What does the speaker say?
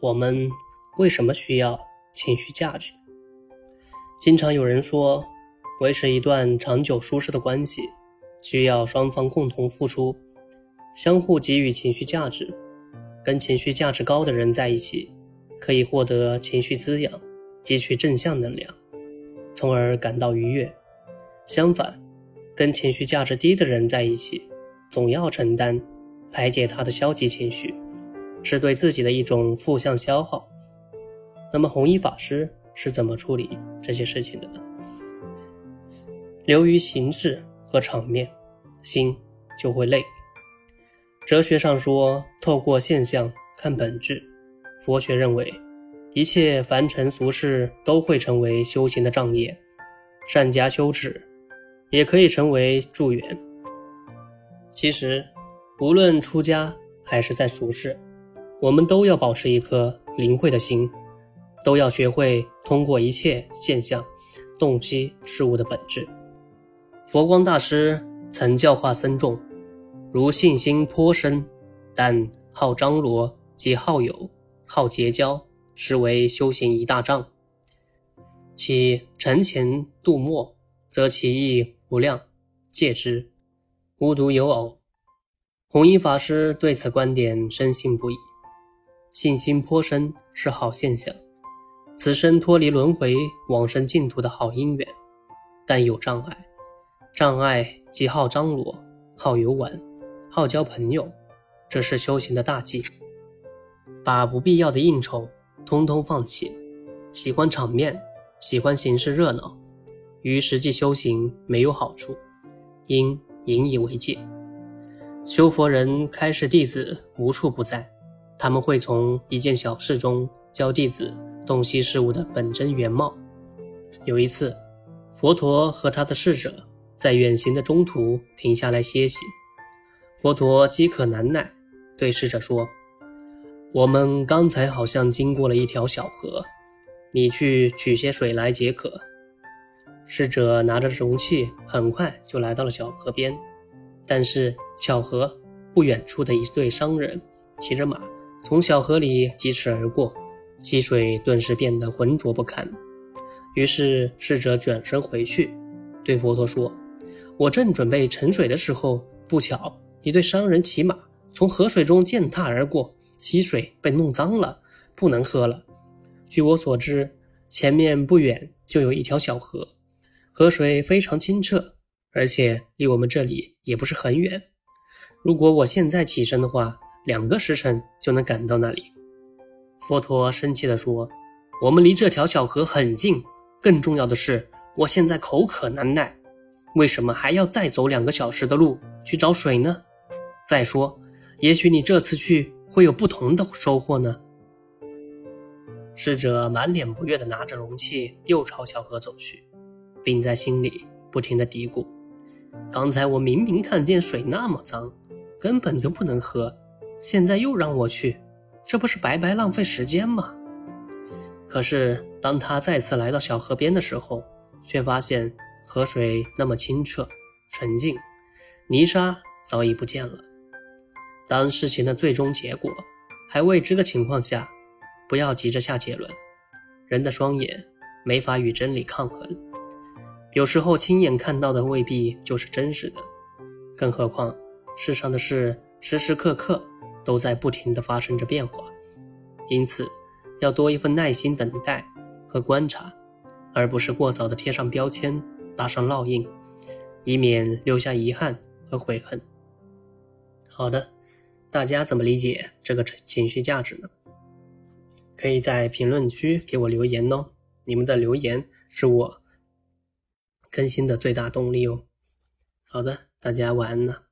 我们为什么需要情绪价值？经常有人说，维持一段长久舒适的关系，需要双方共同付出，相互给予情绪价值。跟情绪价值高的人在一起，可以获得情绪滋养，汲取正向能量，从而感到愉悦。相反，跟情绪价值低的人在一起，总要承担排解他的消极情绪。是对自己的一种负向消耗。那么弘一法师是怎么处理这些事情的呢？流于形式和场面，心就会累。哲学上说，透过现象看本质；佛学认为，一切凡尘俗事都会成为修行的障业，善加修持，也可以成为助缘。其实，无论出家还是在俗世。我们都要保持一颗灵慧的心，都要学会通过一切现象洞悉事物的本质。佛光大师曾教化僧众，如信心颇深，但好张罗及好友、好结交，实为修行一大障。其沉潜度末，则其意无量，戒之。无独有偶，弘一法师对此观点深信不疑。信心颇深是好现象，此生脱离轮回、往生净土的好因缘。但有障碍，障碍即好张罗、好游玩、好交朋友，这是修行的大忌。把不必要的应酬通通放弃，喜欢场面、喜欢形式热闹，于实际修行没有好处，应引以为戒。修佛人开示弟子无处不在。他们会从一件小事中教弟子洞悉事物的本真原貌。有一次，佛陀和他的侍者在远行的中途停下来歇息。佛陀饥渴难耐，对侍者说：“我们刚才好像经过了一条小河，你去取些水来解渴。”侍者拿着容器，很快就来到了小河边。但是巧合，不远处的一对商人骑着马。从小河里疾驰而过，溪水顿时变得浑浊不堪。于是侍者转身回去，对佛陀说：“我正准备盛水的时候，不巧一对商人骑马从河水中践踏而过，溪水被弄脏了，不能喝了。据我所知，前面不远就有一条小河，河水非常清澈，而且离我们这里也不是很远。如果我现在起身的话。”两个时辰就能赶到那里。佛陀生气地说：“我们离这条小河很近，更重要的是，我现在口渴难耐，为什么还要再走两个小时的路去找水呢？再说，也许你这次去会有不同的收获呢。”侍者满脸不悦地拿着容器，又朝小河走去，并在心里不停地嘀咕：“刚才我明明看见水那么脏，根本就不能喝。”现在又让我去，这不是白白浪费时间吗？可是当他再次来到小河边的时候，却发现河水那么清澈纯净，泥沙早已不见了。当事情的最终结果还未知的情况下，不要急着下结论。人的双眼没法与真理抗衡，有时候亲眼看到的未必就是真实的，更何况世上的事时时刻刻。都在不停地发生着变化，因此要多一份耐心等待和观察，而不是过早地贴上标签、打上烙印，以免留下遗憾和悔恨。好的，大家怎么理解这个情绪价值呢？可以在评论区给我留言哦，你们的留言是我更新的最大动力哦。好的，大家晚安了。